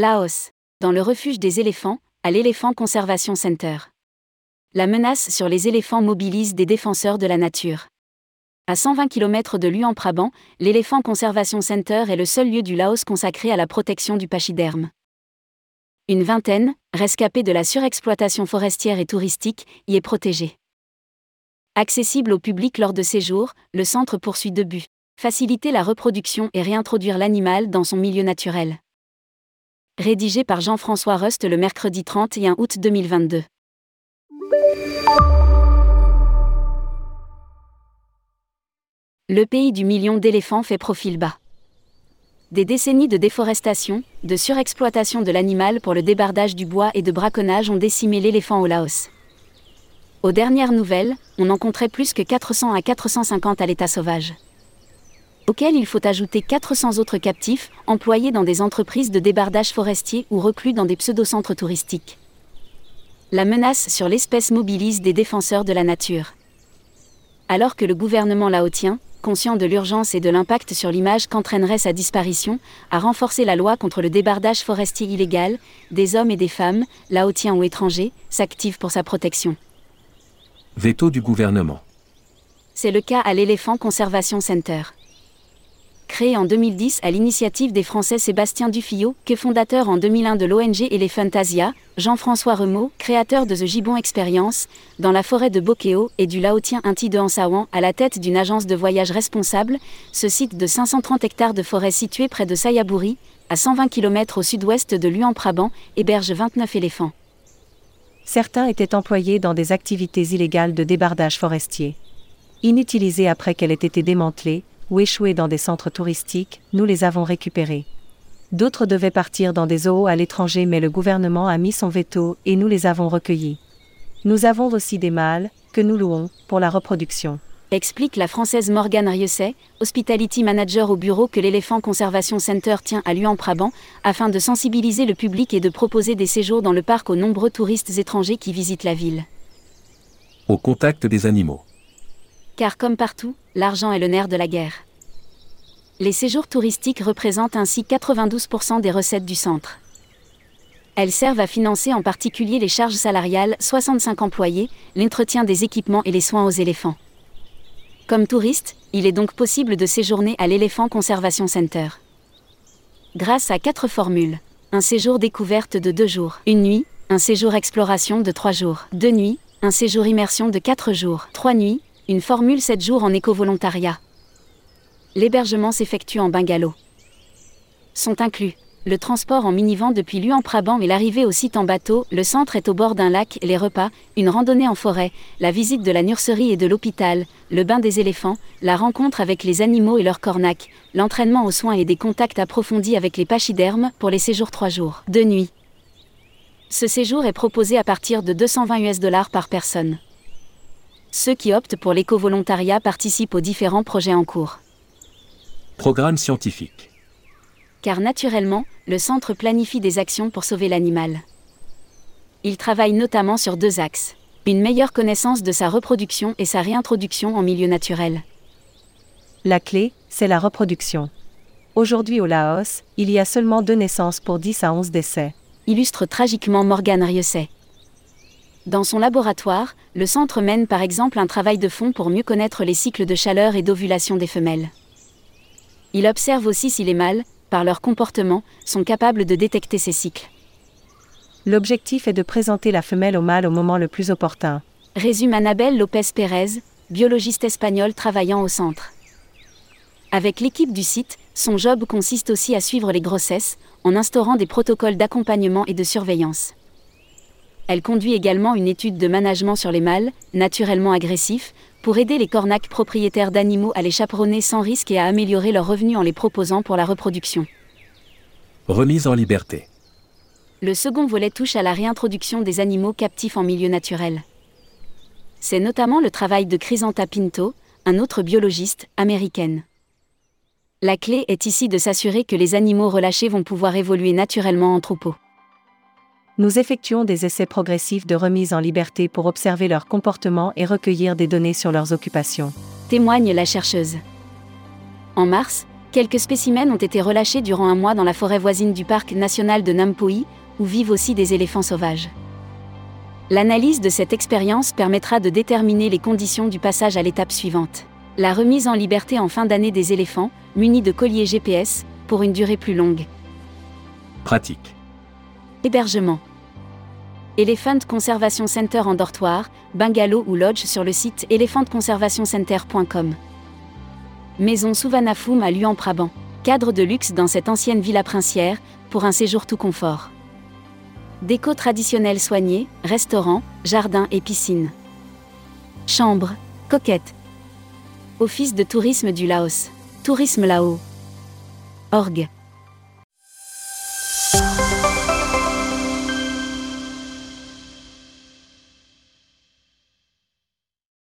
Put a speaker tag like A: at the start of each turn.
A: Laos. Dans le refuge des éléphants, à l'Elephant Conservation Center. La menace sur les éléphants mobilise des défenseurs de la nature. À 120 km de Luang Prabang, l'Elephant Conservation Center est le seul lieu du Laos consacré à la protection du pachyderme. Une vingtaine, rescapés de la surexploitation forestière et touristique, y est protégée. Accessible au public lors de séjours, le centre poursuit deux buts faciliter la reproduction et réintroduire l'animal dans son milieu naturel. Rédigé par Jean-François Rust le mercredi 31 août 2022. Le pays du million d'éléphants fait profil bas. Des décennies de déforestation, de surexploitation de l'animal pour le débardage du bois et de braconnage ont décimé l'éléphant au Laos. Aux dernières nouvelles, on en compterait plus que 400 à 450 à l'état sauvage auquel il faut ajouter 400 autres captifs, employés dans des entreprises de débardage forestier ou reclus dans des pseudo-centres touristiques. La menace sur l'espèce mobilise des défenseurs de la nature. Alors que le gouvernement laotien, conscient de l'urgence et de l'impact sur l'image qu'entraînerait sa disparition, a renforcé la loi contre le débardage forestier illégal, des hommes et des femmes, laotiens ou étrangers, s'activent pour sa protection.
B: Veto du gouvernement.
A: C'est le cas à l'Elephant Conservation Center créé en 2010 à l'initiative des Français Sébastien Dufillot, que fondateur en 2001 de l'ONG Elephantasia, Jean-François Remaud, créateur de The Gibbon Experience, dans la forêt de Bokeo et du Laotien Inti de Hansawan, à la tête d'une agence de voyage responsable, ce site de 530 hectares de forêt situé près de Sayaburi, à 120 km au sud-ouest de Luang Prabang, héberge 29 éléphants.
C: Certains étaient employés dans des activités illégales de débardage forestier. Inutilisés après qu'elle ait été démantelée, ou échoués dans des centres touristiques, nous les avons récupérés. D'autres devaient partir dans des zoos à l'étranger mais le gouvernement a mis son veto et nous les avons recueillis. Nous avons aussi des mâles, que nous louons, pour la reproduction.
A: Explique la française Morgane Rieuset, Hospitality Manager au bureau que l'Elephant Conservation Center tient à Luan-Prabant, afin de sensibiliser le public et de proposer des séjours dans le parc aux nombreux touristes étrangers qui visitent la ville.
B: Au contact des animaux
A: car comme partout, l'argent est le nerf de la guerre. Les séjours touristiques représentent ainsi 92% des recettes du centre. Elles servent à financer en particulier les charges salariales, 65 employés, l'entretien des équipements et les soins aux éléphants. Comme touriste, il est donc possible de séjourner à l'Elephant Conservation Center. Grâce à quatre formules. Un séjour découverte de deux jours, une nuit, un séjour exploration de trois jours, deux nuits, un séjour immersion de quatre jours, trois nuits, une formule 7 jours en éco-volontariat. L'hébergement s'effectue en bungalow. Sont inclus le transport en minivan depuis Luan Prabang et l'arrivée au site en bateau, le centre est au bord d'un lac, les repas, une randonnée en forêt, la visite de la nurserie et de l'hôpital, le bain des éléphants, la rencontre avec les animaux et leurs cornacs, l'entraînement aux soins et des contacts approfondis avec les pachydermes pour les séjours 3 jours, de nuit. Ce séjour est proposé à partir de 220 US dollars par personne. Ceux qui optent pour l'éco-volontariat participent aux différents projets en cours.
B: Programme scientifique.
A: Car naturellement, le centre planifie des actions pour sauver l'animal. Il travaille notamment sur deux axes. Une meilleure connaissance de sa reproduction et sa réintroduction en milieu naturel.
C: La clé, c'est la reproduction. Aujourd'hui au Laos, il y a seulement deux naissances pour 10 à 11 décès.
A: Illustre tragiquement Morgane Rieuset. Dans son laboratoire, le centre mène par exemple un travail de fond pour mieux connaître les cycles de chaleur et d'ovulation des femelles. Il observe aussi si les mâles, par leur comportement, sont capables de détecter ces cycles.
C: L'objectif est de présenter la femelle au mâle au moment le plus opportun.
A: Résume Annabelle Lopez Pérez, biologiste espagnole travaillant au centre. Avec l'équipe du site, son job consiste aussi à suivre les grossesses, en instaurant des protocoles d'accompagnement et de surveillance. Elle conduit également une étude de management sur les mâles, naturellement agressifs, pour aider les cornacs propriétaires d'animaux à les chaperonner sans risque et à améliorer leurs revenus en les proposant pour la reproduction.
B: Remise en liberté.
A: Le second volet touche à la réintroduction des animaux captifs en milieu naturel. C'est notamment le travail de Chrysanta Pinto, un autre biologiste, américaine. La clé est ici de s'assurer que les animaux relâchés vont pouvoir évoluer naturellement en troupeau
C: nous effectuons des essais progressifs de remise en liberté pour observer leur comportement et recueillir des données sur leurs occupations.
A: Témoigne la chercheuse. En mars, Quelques spécimens ont été relâchés durant un mois dans la forêt voisine du parc national de Nampoi, où vivent aussi des éléphants sauvages. L'analyse de cette expérience permettra de déterminer les conditions du passage à l'étape suivante. La remise en liberté en fin d'année des éléphants, munis de colliers GPS, pour une durée plus longue.
B: Pratique.
A: Hébergement. Elephant Conservation Center en dortoir, bungalow ou lodge sur le site elephantconservationcenter.com. Maison Souvanafum à Luan Prabant. Cadre de luxe dans cette ancienne villa princière, pour un séjour tout confort. Déco traditionnelle soignée, restaurant, jardin et piscine. Chambre, coquette. Office de tourisme du Laos. Tourisme Lao. Orgue.